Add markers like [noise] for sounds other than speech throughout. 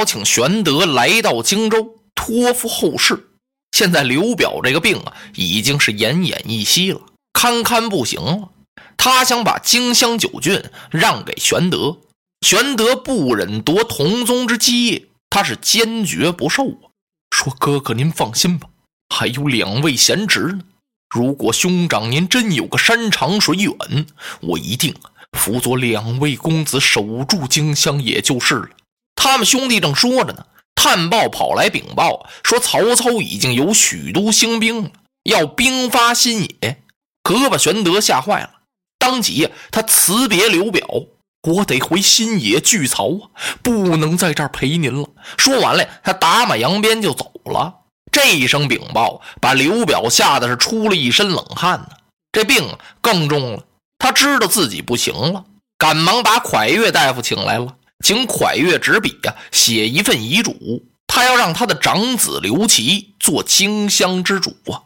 邀请玄德来到荆州，托付后事。现在刘表这个病啊，已经是奄奄一息了，堪堪不行了。他想把荆襄九郡让给玄德，玄德不忍夺同宗之基业，他是坚决不受啊。说哥哥您放心吧，还有两位贤侄呢。如果兄长您真有个山长水远，我一定辅佐两位公子守住荆襄，也就是了。他们兄弟正说着呢。探报跑来禀报说，曹操已经有许都兴兵了，要兵发新野。可把玄德吓坏了，当即他辞别刘表：“我得回新野拒曹啊，不能在这儿陪您了。”说完了，他打马扬鞭就走了。这一声禀报，把刘表吓得是出了一身冷汗呢。这病更重了，他知道自己不行了，赶忙把蒯越大夫请来了。请蒯越执笔呀，写一份遗嘱。他要让他的长子刘琦做荆襄之主啊，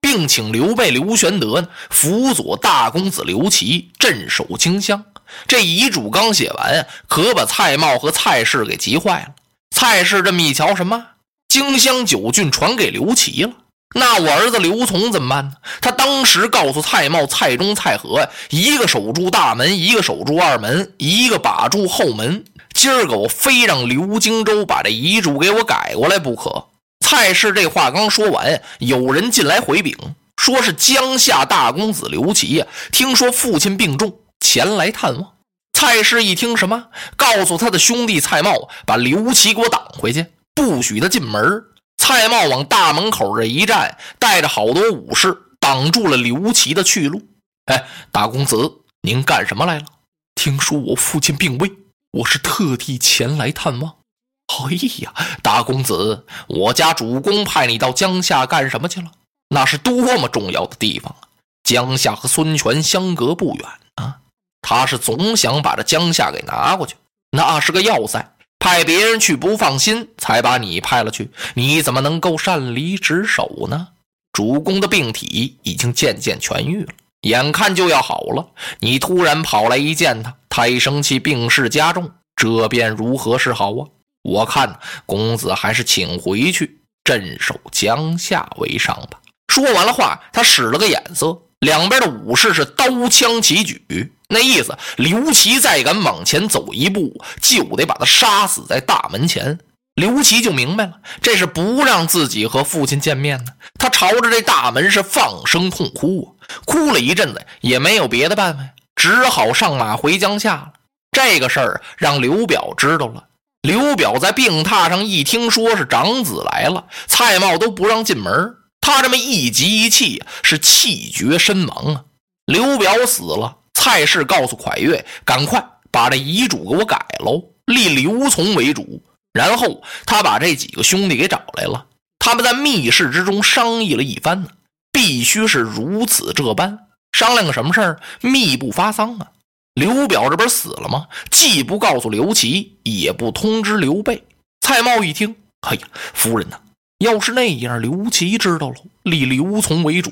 并请刘备、刘玄德呢辅佐大公子刘琦镇守荆襄。这遗嘱刚写完啊，可把蔡瑁和蔡氏给急坏了。蔡氏这么一瞧，什么荆襄九郡传给刘琦了？那我儿子刘琮怎么办呢？他当时告诉蔡瑁、蔡中、蔡和，一个守住大门，一个守住二门，一个把住后门。今儿个我非让刘荆州把这遗嘱给我改过来不可。蔡氏这话刚说完，有人进来回禀，说是江夏大公子刘琦呀，听说父亲病重，前来探望。蔡氏一听什么，告诉他的兄弟蔡瑁，把刘琦给我挡回去，不许他进门。蔡瑁往大门口这一站，带着好多武士挡住了刘琦的去路。哎，大公子，您干什么来了？听说我父亲病危，我是特地前来探望。哎呀，大公子，我家主公派你到江夏干什么去了？那是多么重要的地方啊！江夏和孙权相隔不远啊，他是总想把这江夏给拿过去，那是个要塞。派别人去不放心，才把你派了去。你怎么能够擅离职守呢？主公的病体已经渐渐痊愈了，眼看就要好了，你突然跑来一见他，他一生气，病势加重，这便如何是好啊？我看公子还是请回去镇守江夏为上吧。说完了话，他使了个眼色，两边的武士是刀枪齐举。那意思，刘琦再敢往前走一步，就得把他杀死在大门前。刘琦就明白了，这是不让自己和父亲见面呢。他朝着这大门是放声痛哭啊，哭了一阵子，也没有别的办法，只好上马回江夏了。这个事儿让刘表知道了。刘表在病榻上一听说是长子来了，蔡瑁都不让进门，他这么一急一气，是气绝身亡啊。刘表死了。蔡氏告诉蒯越：“赶快把这遗嘱给我改喽，立刘琮为主。”然后他把这几个兄弟给找来了，他们在密室之中商议了一番呢，必须是如此这般。商量个什么事儿？密不发丧啊！刘表这不是死了吗？既不告诉刘琦，也不通知刘备。蔡瑁一听：“哎呀，夫人呐！”要是那样，刘琦知道了，立刘琮为主，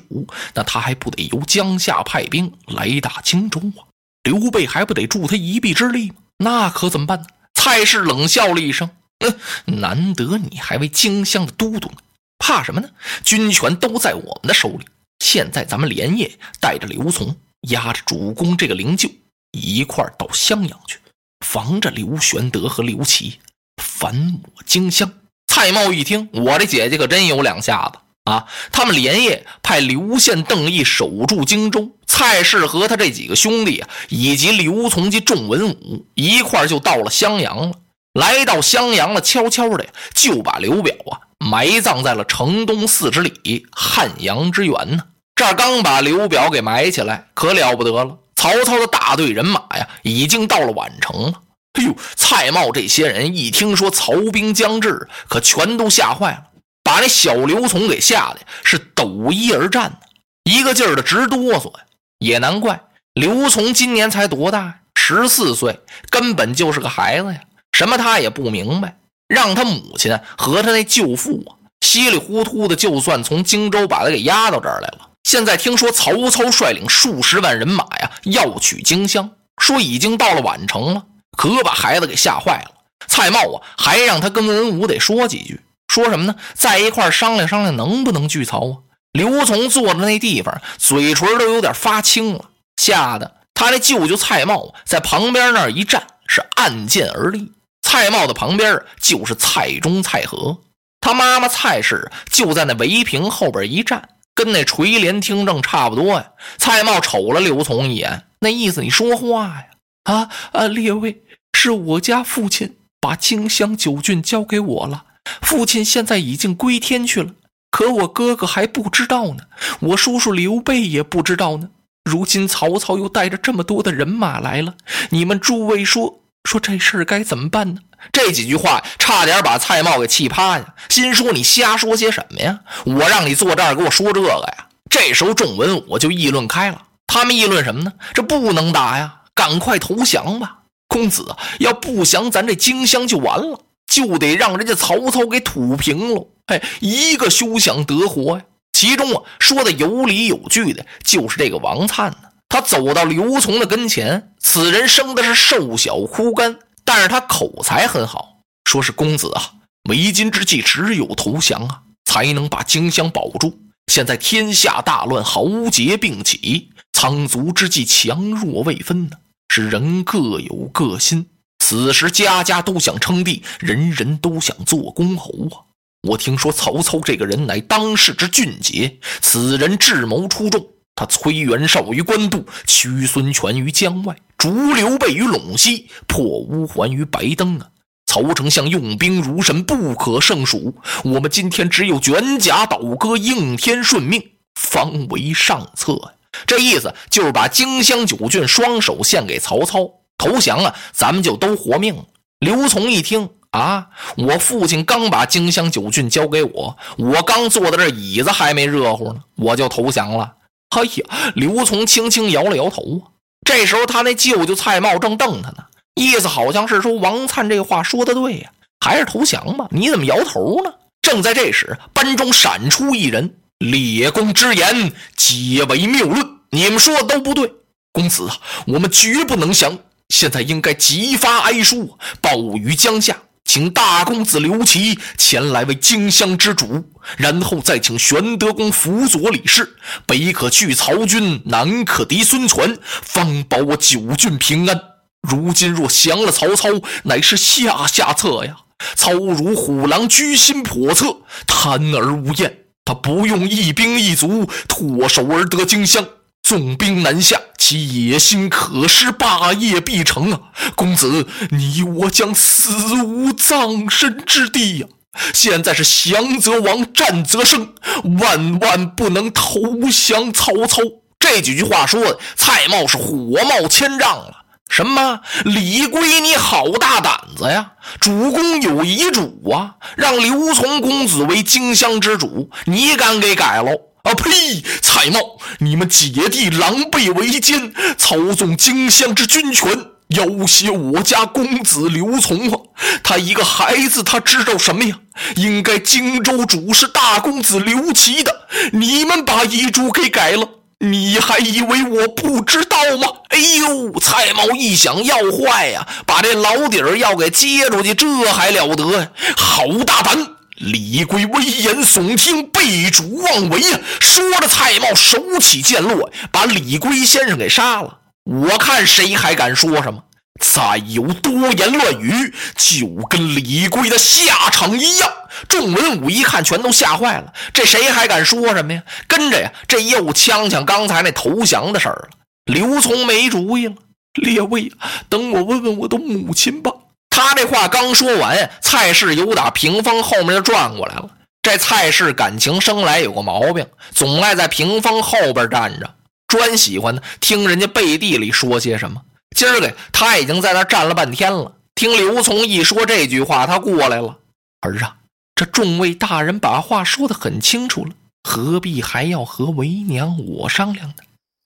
那他还不得由江夏派兵来打荆州啊？刘备还不得助他一臂之力吗？那可怎么办呢？蔡氏冷笑了一声：“嗯，难得你还为荆襄的都督呢，怕什么呢？军权都在我们的手里。现在咱们连夜带着刘琮，押着主公这个灵柩，一块到襄阳去，防着刘玄德和刘琦反抹荆襄。”蔡瑁一听，我这姐姐可真有两下子啊！他们连夜派刘宪、邓毅守住荆州，蔡氏和他这几个兄弟啊，以及刘琮及众文武一块就到了襄阳了。来到襄阳了，悄悄的就把刘表啊埋葬在了城东四十里汉阳之原呢。这刚把刘表给埋起来，可了不得了！曹操的大队人马呀，已经到了宛城了。哎呦，蔡瑁这些人一听说曹兵将至，可全都吓坏了，把那小刘琮给吓得是抖衣而战呢，一个劲儿的直哆嗦呀。也难怪，刘琮今年才多大呀？十四岁，根本就是个孩子呀，什么他也不明白。让他母亲和他那舅父啊，稀里糊涂的，就算从荆州把他给押到这儿来了。现在听说曹操率领数十万人马呀，要取荆襄，说已经到了宛城了。可把孩子给吓坏了。蔡瑁啊，还让他跟文武得说几句，说什么呢？在一块商量商量，能不能聚曹啊？刘琮坐的那地方，嘴唇都有点发青了，吓得他那舅舅蔡瑁在旁边那儿一站，是按剑而立。蔡瑁的旁边就是蔡中、蔡和，他妈妈蔡氏就在那围屏后边一站，跟那垂帘听政差不多呀。蔡瑁瞅了刘琮一眼，那意思你说话呀？啊啊！列位，是我家父亲把荆襄九郡交给我了，父亲现在已经归天去了，可我哥哥还不知道呢，我叔叔刘备也不知道呢。如今曹操又带着这么多的人马来了，你们诸位说？说这事儿该怎么办呢？这几句话差点把蔡瑁给气趴下，心说你瞎说些什么呀？我让你坐这儿给我说这个呀？这时候众文武就议论开了，他们议论什么呢？这不能打呀，赶快投降吧！公子要不降，咱这荆襄就完了，就得让人家曹操给土平了。哎，一个休想得活呀！其中啊，说的有理有据的，就是这个王粲呢。他走到刘琮的跟前，此人生的是瘦小枯干，但是他口才很好，说是公子啊，为今之计只有投降啊，才能把荆襄保住。现在天下大乱，豪杰并起，苍卒之际强弱未分呢，是人各有各心。此时家家都想称帝，人人都想做公侯啊。我听说曹操这个人乃当世之俊杰，此人智谋出众。他催袁绍于官渡，屈孙权于江外，逐刘备于陇西，破乌桓于白登啊！曹丞相用兵如神，不可胜数。我们今天只有卷甲倒戈，应天顺命，方为上策！这意思就是把荆襄九郡双手献给曹操，投降了，咱们就都活命了。刘琮一听啊，我父亲刚把荆襄九郡交给我，我刚坐在这椅子还没热乎呢，我就投降了。哎呀，刘琮轻轻摇了摇头啊。这时候，他那舅舅蔡瑁正瞪他呢，意思好像是说王粲这话说的对呀，还是投降吧？你怎么摇头呢？正在这时，班中闪出一人，列公之言皆为谬论，你们说的都不对。公子啊，我们绝不能降，现在应该急发哀书，报于江夏。请大公子刘琦前来为荆襄之主，然后再请玄德公辅佐李氏，北可拒曹军，南可敌孙权，方保我九郡平安。如今若降了曹操，乃是下下策呀！操如虎狼，居心叵测，贪而无厌，他不用一兵一卒，唾手而得荆襄。纵兵南下，其野心可是，霸业必成啊！公子，你我将死无葬身之地呀！现在是降则亡，战则胜，万万不能投降曹操。这几句话说的，蔡瑁是火冒千丈了。什么？李龟，你好大胆子呀！主公有遗嘱啊，让刘琮公子为荆襄之主，你敢给改喽？啊呸！蔡瑁，你们姐弟狼狈为奸，操纵荆襄之军权，要挟我家公子刘琮啊！他一个孩子，他知道什么呀？应该荆州主是大公子刘琦的，你们把遗嘱给改了，你还以为我不知道吗？哎呦！蔡瑁一想要坏呀，把这老底儿要给揭出去，这还了得？好大胆！李龟威严耸听，背主妄为呀！说着，蔡瑁手起剑落，把李龟先生给杀了。我看谁还敢说什么？再有多言乱语，就跟李龟的下场一样。众文武一看，全都吓坏了。这谁还敢说什么呀？跟着呀，这又呛呛刚才那投降的事儿了。刘琮没主意了，列位，等我问问我的母亲吧。他这话刚说完，蔡氏由打屏风后面就转过来了。这蔡氏感情生来有个毛病，总爱在屏风后边站着，专喜欢呢听人家背地里说些什么。今儿个他已经在那站了半天了，听刘琮一说这句话，他过来了。儿啊，这众位大人把话说得很清楚了，何必还要和为娘我商量呢？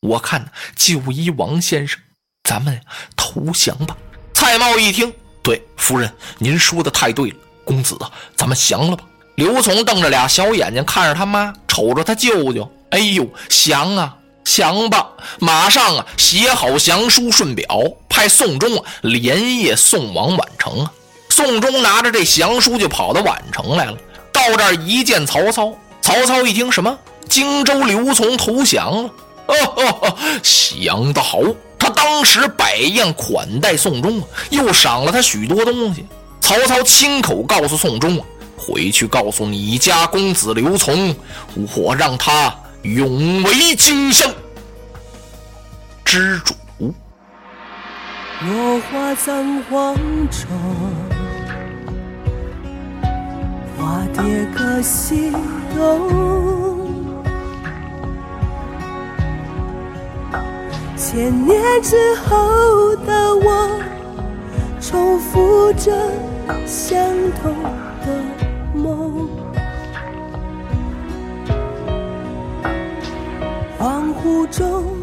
我看就依王先生，咱们投降吧。蔡瑁一听。对，夫人，您说的太对了。公子啊，咱们降了吧。刘琮瞪着俩小眼睛看着他妈，瞅着他舅舅。哎呦，降啊，降吧！马上啊，写好降书，顺表，派宋忠啊连夜送往宛城啊。宋忠拿着这降书就跑到宛城来了。到这儿一见曹操，曹操一听什么荆州刘琮投降了，哦 [laughs] 哦哦，想得好！他当时摆宴款待宋忠，又赏了他许多东西。曹操亲口告诉宋忠：“回去告诉你家公子刘琮，我让他永为荆襄之主。”落花葬黄冢，花蝶各西东。千年之后的我，重复着相同的梦。恍惚中。